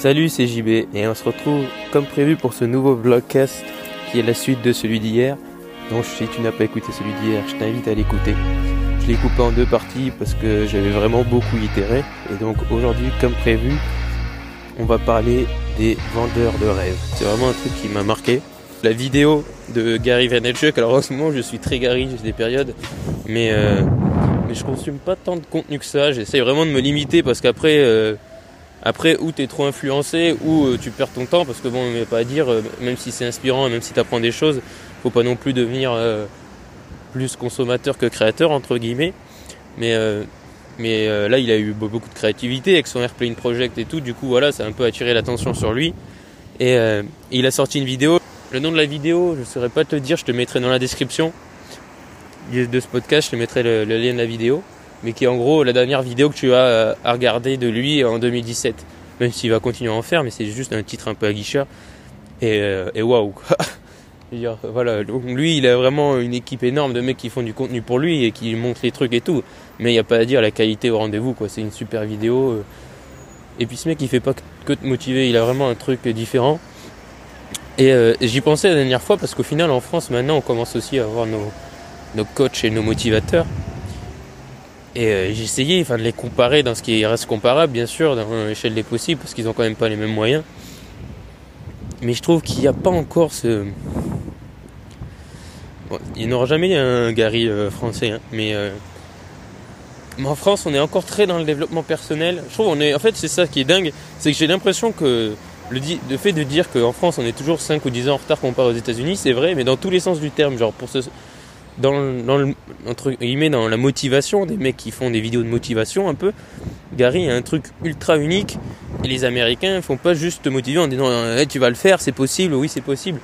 Salut, c'est JB et on se retrouve comme prévu pour ce nouveau vlogcast qui est la suite de celui d'hier. Donc si tu n'as pas écouté celui d'hier, je t'invite à l'écouter. Je l'ai coupé en deux parties parce que j'avais vraiment beaucoup itéré. Et donc aujourd'hui, comme prévu, on va parler des vendeurs de rêves. C'est vraiment un truc qui m'a marqué. La vidéo de Gary Vaynerchuk, alors en ce moment je suis très Gary, j'ai des périodes, mais, euh, mais je consomme pas tant de contenu que ça. J'essaye vraiment de me limiter parce qu'après... Euh, après, ou tu es trop influencé, ou euh, tu perds ton temps, parce que bon, n'y a pas à dire, euh, même si c'est inspirant même si tu apprends des choses, faut pas non plus devenir euh, plus consommateur que créateur, entre guillemets. Mais, mais là, il a eu beaucoup de créativité avec son Airplane Project et tout, du coup, voilà, ça a un peu attiré l'attention sur lui. Et il a sorti une vidéo. Le nom de la vidéo, je ne saurais pas te le dire, je te mettrai dans la description de ce podcast, je te mettrai le lien de la vidéo mais qui est en gros la dernière vidéo que tu as euh, à regarder de lui en 2017. Même s'il va continuer à en faire, mais c'est juste un titre un peu à guichet. Et, euh, et waouh voilà, lui il a vraiment une équipe énorme de mecs qui font du contenu pour lui et qui montrent les trucs et tout. Mais il n'y a pas à dire la qualité au rendez-vous quoi, c'est une super vidéo. Euh. Et puis ce mec il fait pas que te motiver, il a vraiment un truc différent. Et j'y pensais la dernière fois parce qu'au final en France maintenant on commence aussi à avoir nos, nos coachs et nos motivateurs. Et euh, j'ai essayé enfin, de les comparer dans ce qui reste comparable, bien sûr, dans l'échelle des possibles, parce qu'ils n'ont quand même pas les mêmes moyens. Mais je trouve qu'il n'y a pas encore ce. Bon, il n'y aura jamais un Gary euh, français, hein, mais, euh, mais en France, on est encore très dans le développement personnel. Je trouve est. En fait, c'est ça qui est dingue, c'est que j'ai l'impression que le, le, fait de dire qu'en France, on est toujours 5 ou 10 ans en retard comparé aux États-Unis, c'est vrai, mais dans tous les sens du terme. Genre, pour ce dans, dans, entre guillemets, dans la motivation, des mecs qui font des vidéos de motivation un peu, Gary a un truc ultra unique. Et les Américains ne font pas juste te motiver en disant eh, tu vas le faire, c'est possible, oui c'est possible.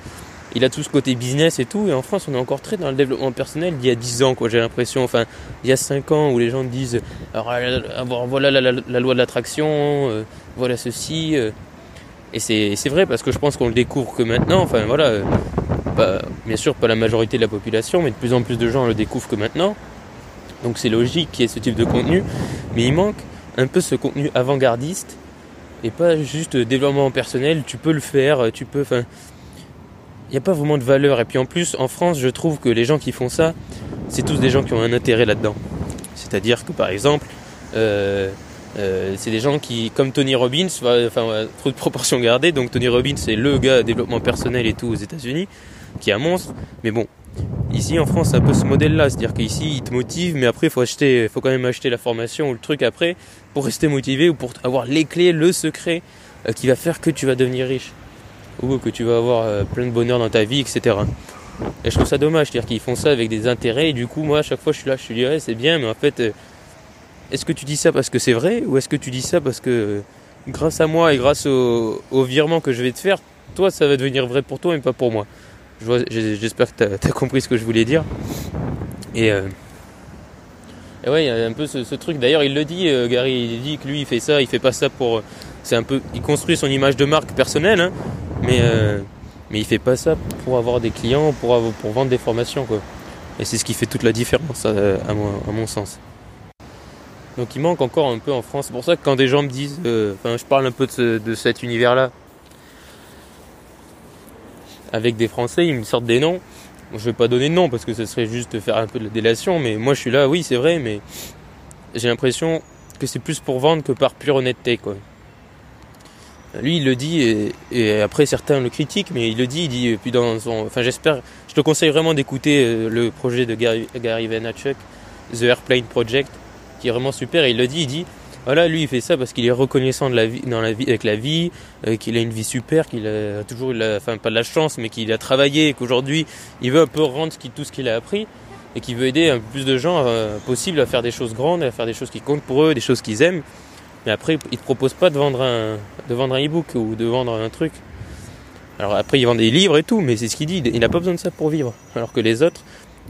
Il a tout ce côté business et tout. Et en France, on est encore très dans le développement personnel d'il y a 10 ans, quoi, j'ai l'impression. Enfin, il y a 5 ans où les gens disent alors, voilà la, loi de l'attraction, euh, voilà ceci. Euh. Et c'est vrai parce que je pense qu'on le découvre que maintenant. Enfin, voilà. Euh, bien sûr pas la majorité de la population, mais de plus en plus de gens le découvrent que maintenant. Donc c'est logique qu'il y ait ce type de contenu, mais il manque un peu ce contenu avant-gardiste et pas juste développement personnel. Tu peux le faire, tu peux. Enfin, il n'y a pas vraiment de valeur. Et puis en plus, en France, je trouve que les gens qui font ça, c'est tous des gens qui ont un intérêt là-dedans. C'est-à-dire que par exemple, euh, euh, c'est des gens qui, comme Tony Robbins, enfin, trop de proportions gardées. Donc Tony Robbins, c'est le gars développement personnel et tout aux États-Unis qui est un monstre. Mais bon, ici en France, c'est un peu ce modèle-là. C'est-à-dire qu'ici, il te motive, mais après, faut, acheter, faut quand même acheter la formation ou le truc après pour rester motivé ou pour avoir les clés, le secret euh, qui va faire que tu vas devenir riche ou que tu vas avoir euh, plein de bonheur dans ta vie, etc. Et je trouve ça dommage, c'est-à-dire qu'ils font ça avec des intérêts et du coup, moi, à chaque fois, je suis là, je suis dit, ouais, c'est bien, mais en fait, euh, est-ce que tu dis ça parce que c'est vrai ou est-ce que tu dis ça parce que grâce à moi et grâce au, au virement que je vais te faire, toi, ça va devenir vrai pour toi et pas pour moi J'espère que tu as, compris ce que je voulais dire. Et, euh, et ouais, il y a un peu ce, truc. D'ailleurs, il le dit, euh, Gary, il dit que lui, il fait ça, il fait pas ça pour. C'est un peu. Il construit son image de marque personnelle, hein, mais, euh, mais il fait pas ça pour avoir des clients, pour, pour vendre des formations, quoi. Et c'est ce qui fait toute la différence, à, mon, à mon sens. Donc il manque encore un peu en France. C'est pour ça que quand des gens me disent, enfin, je parle un peu de, de cet univers-là, avec des Français, ils me sortent des noms. Je vais pas donner de nom parce que ce serait juste faire un peu de la délation, mais moi je suis là, oui c'est vrai, mais j'ai l'impression que c'est plus pour vendre que par pure honnêteté. Lui il le dit et, après certains le critiquent, mais il le dit, il dit et puis dans son, enfin j'espère, je te conseille vraiment d'écouter euh, le projet de Gary, Gary Vaynerchuk, The Airplane Project, qui est vraiment super. Et il le dit, il dit voilà, lui il fait ça parce qu'il est reconnaissant de la vie, avec la vie, euh, qu'il a une vie super, qu'il a toujours eu, la, enfin pas de la chance, mais qu'il a travaillé et qu'aujourd'hui il veut un peu rendre tout ce qu'il a appris et qu'il veut aider un peu plus de gens euh, possible à faire des choses grandes, à faire des choses qui comptent pour eux, des choses qu'ils aiment. Mais après, il te propose pas de vendre un, de vendre un e-book ou de vendre un truc. Alors après, il vend des livres et tout, mais c'est ce qu'il dit. Il n'a pas besoin de ça pour vivre. Alors que les autres,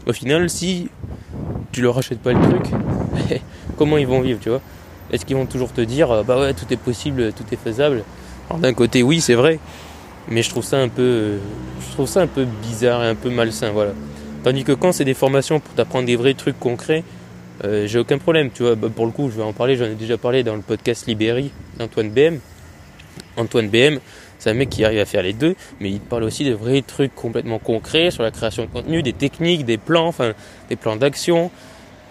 au final, si tu leur achètes pas le truc, comment ils vont vivre, tu vois? Est-ce qu'ils vont toujours te dire euh, bah ouais tout est possible, tout est faisable? Alors d'un côté oui c'est vrai, mais je trouve ça un peu je trouve ça un peu bizarre et un peu malsain voilà. Tandis que quand c'est des formations pour t'apprendre des vrais trucs concrets, euh, j'ai aucun problème, tu vois. Bah, pour le coup, je vais en parler, j'en ai déjà parlé dans le podcast Libéry d'Antoine BM. Antoine BM, c'est un mec qui arrive à faire les deux, mais il parle aussi de vrais trucs complètement concrets sur la création de contenu, des techniques, des plans, enfin des plans d'action.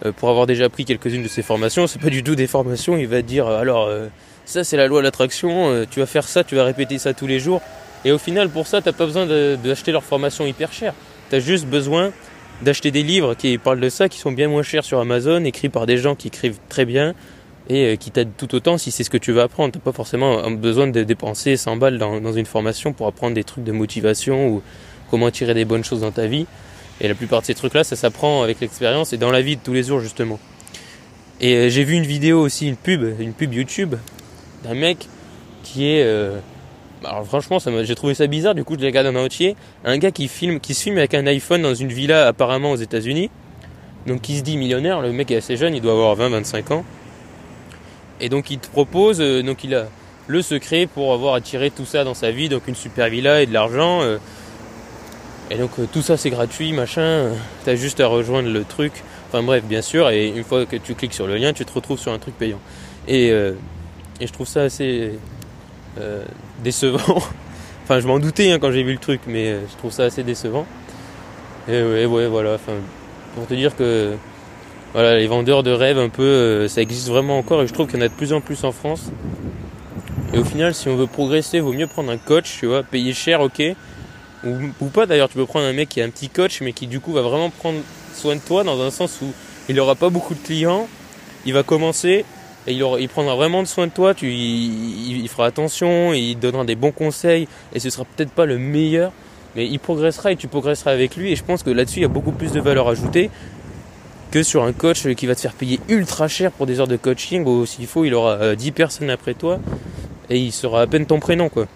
Euh, pour avoir déjà pris quelques-unes de ses formations, c'est pas du tout des formations, il va dire euh, alors euh, ça c'est la loi de l'attraction, tu vas faire ça, tu vas répéter ça tous les jours. Et au final pour ça t'as pas besoin d'acheter leur formation hyper chère. T'as juste besoin d'acheter des livres qui parlent de ça, qui sont bien moins chers sur Amazon, écrits par des gens qui écrivent très bien, et qui t'aide tout autant si c'est ce que tu veux apprendre. T'as pas forcément besoin de dépenser 100 balles dans, dans, une formation pour apprendre des trucs de motivation ou comment tirer des bonnes choses dans ta vie. Et la plupart de ces trucs-là, ça s'apprend avec l'expérience et dans la vie de tous les jours justement. Et euh, j'ai vu une vidéo aussi, une pub, une pub YouTube d'un mec qui est alors franchement, j'ai trouvé ça bizarre. Du coup, je l'ai regardé en entier. Un gars qui filme, qui se filme avec un iPhone dans une villa apparemment aux États-Unis. Donc, qui se dit millionnaire. Le mec est assez jeune, il doit avoir 20-25 ans. Et donc il te propose, euh, donc il a le secret pour avoir attiré tout ça dans sa vie, donc une super villa et de l'argent. Euh. Et donc euh, tout ça c'est gratuit, machin. T'as juste à rejoindre le truc. Enfin bref, bien sûr. Et une fois que tu cliques sur le lien, tu te retrouves sur un truc payant. Et, et je trouve ça assez décevant. enfin, je m'en doutais hein, quand j'ai vu le truc, mais je trouve ça assez décevant. Et ouais, ouais, voilà. Enfin, pour te dire que voilà, les vendeurs de rêves un peu, euh, ça existe vraiment encore et je trouve qu'il y en a de plus en plus en France. Et au final, si on veut progresser, il vaut mieux prendre un coach, tu vois, payer cher, ok. Ou, pas d'ailleurs, tu peux prendre un mec qui est un petit coach, mais qui du coup va vraiment prendre soin de toi dans un sens où il n'aura pas beaucoup de clients, il va commencer et il, prendra vraiment soin de toi, tu, il, fera attention, il donnera des bons conseils et ce sera peut-être pas le meilleur, mais il progressera et tu progresseras avec lui et je pense que là-dessus il y a beaucoup plus de valeur ajoutée que sur un coach qui va te faire payer ultra cher pour des heures de coaching où s'il faut il aura 10 euh, personnes après toi et il sera à peine ton prénom quoi.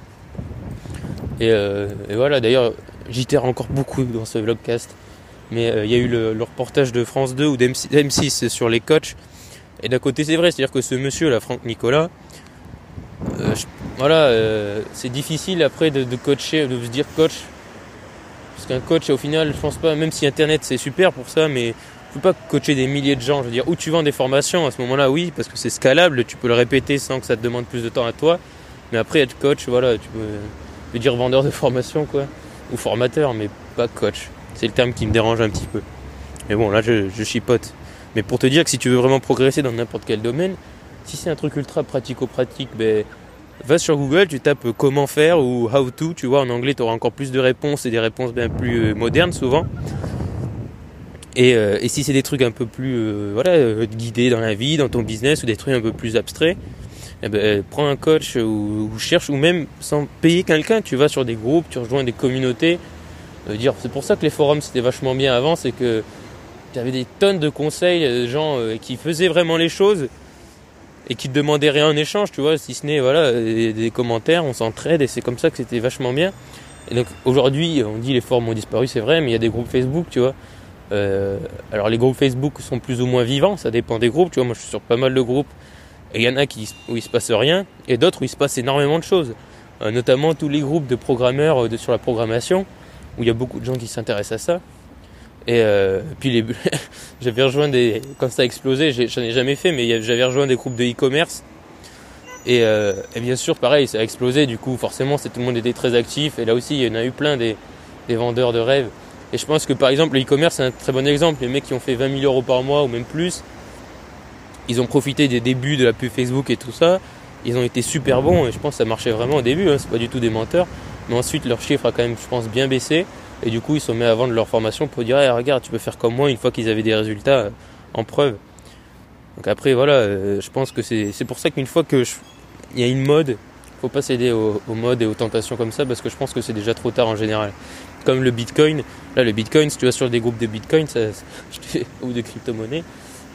Et, euh, voilà d'ailleurs j'itère encore beaucoup dans ce vlogcast mais euh, il y a eu le, reportage de France 2 ou d'M6 sur les coachs et d'un côté c'est vrai c'est à dire que ce monsieur là Franck Nicolas voilà c'est difficile après de, coacher de se dire coach parce qu'un coach au final je pense pas même si internet c'est super pour ça mais peux pas coacher des milliers de gens. Je veux dire, où tu vends des formations, à ce moment-là, oui, parce que c'est scalable, tu peux le répéter sans que ça te demande plus de temps à toi. Mais après, être coach, voilà, tu peux, dire vendeur de formation, quoi. Ou formateur, mais pas coach. C'est le terme qui me dérange un petit peu. Mais bon, là, je, je chipote. Mais pour te dire que si tu veux vraiment progresser dans n'importe quel domaine, si c'est un truc ultra pratico-pratique, ben, va sur Google, tu tapes comment faire ou how to, tu vois, en anglais, tu auras encore plus de réponses et des réponses bien plus euh, modernes souvent. Euh, et, si c'est des trucs un peu plus euh, voilà, euh, guidés dans la vie, dans ton business, ou des trucs un peu plus abstraits, eh ben, prends un coach ou, cherche, ou même sans payer quelqu'un, tu vas sur des groupes, tu rejoins des communautés. dire, c'est pour ça que les forums c'était vachement bien avant, c'est que tu avais des tonnes de conseils, de gens qui faisaient vraiment les choses et qui te demandaient rien en échange, tu vois, si ce n'est voilà, des, commentaires, on s'entraide et c'est comme ça que c'était vachement bien. Et donc aujourd'hui, on dit les forums ont disparu, c'est vrai, mais il y a des groupes Facebook, tu vois. Euh, alors les groupes Facebook sont plus ou moins vivants, ça dépend des groupes. Tu vois, moi je suis sur pas mal de groupes et il y en a qui, où il se passe rien et d'autres où il se passe énormément de choses. Euh, notamment tous les groupes de programmeurs euh, sur la programmation où il y a beaucoup de gens qui s'intéressent à ça. Et puis les, j'avais rejoint des, quand ça a explosé, j'en ai, jamais fait, mais j'avais rejoint des groupes de e-commerce. Et, et, bien sûr, pareil, ça a explosé. Du coup, forcément, tout le monde était très actif. Et là aussi, il y en a eu plein des, des vendeurs de rêves et je pense que par exemple, le e-commerce, c'est un très bon exemple. Les mecs qui ont fait 20 000 euros par mois ou même plus, ils ont profité des débuts de la pub Facebook et tout ça. Ils ont été super bons et je pense que ça marchait vraiment au début. Hein, c'est pas du tout des menteurs. Mais ensuite, leur chiffre a quand même, je pense, bien baissé. Et du coup, ils sont mis à vendre leur formation pour dire regarde, tu peux faire comme moi une fois qu'ils avaient des résultats euh, en preuve. Donc après, voilà, euh, je pense que c'est pour ça qu'une fois que il y a une mode, faut pas céder aux, modes et aux tentations comme ça parce que je pense que c'est déjà trop tard en général comme le Bitcoin. Là, le Bitcoin, si tu vas sur des groupes de Bitcoin ou de crypto-monnaie,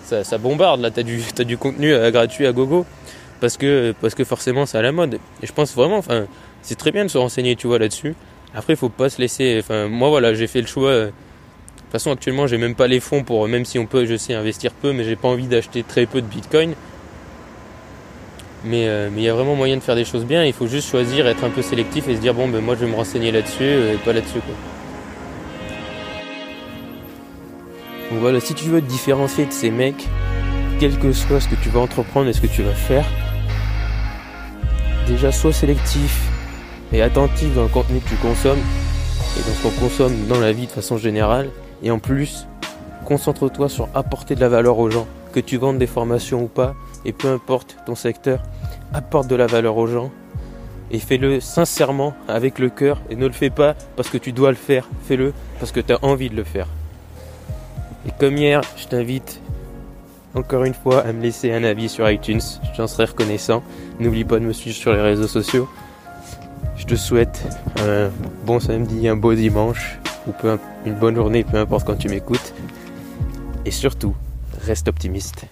ça, bombarde. Là, tu as du, du contenu euh, gratuit à gogo parce que, parce que forcément, c'est à la mode. Et je pense vraiment, enfin, c'est très bien de se renseigner, tu vois, là-dessus. Après, il faut pas se laisser. Enfin, moi, voilà, j'ai fait le choix. Euh, de toute façon, actuellement, j'ai même pas les fonds pour, même si on peut, je sais, investir peu, mais j'ai pas envie d'acheter très peu de Bitcoin. Euh, mais il y a vraiment moyen de faire des choses bien. Il faut juste choisir, être un peu sélectif et se dire bon, ben moi je vais me renseigner là-dessus euh, et pas là-dessus. Quoi. Donc voilà, si tu veux te différencier de ces mecs, quel que soit ce que tu vas entreprendre et ce que tu vas faire, déjà sois sélectif et attentif dans le contenu que tu consommes et dans ce qu'on consomme dans la vie de façon générale. Et en plus, concentre-toi sur apporter de la valeur aux gens. Que tu vendes des formations ou pas, et peu importe ton secteur, apporte de la valeur aux gens. Et fais-le sincèrement, avec le cœur, et ne le fais pas parce que tu dois le faire. Fais-le parce que tu as envie de le faire. Comme hier, je t'invite encore une fois à me laisser un avis sur iTunes. J'en serais reconnaissant. N'oublie pas de me suivre sur les réseaux sociaux. Je te souhaite un bon samedi, un beau dimanche, ou une bonne journée, peu importe quand tu m'écoutes. Et surtout, reste optimiste.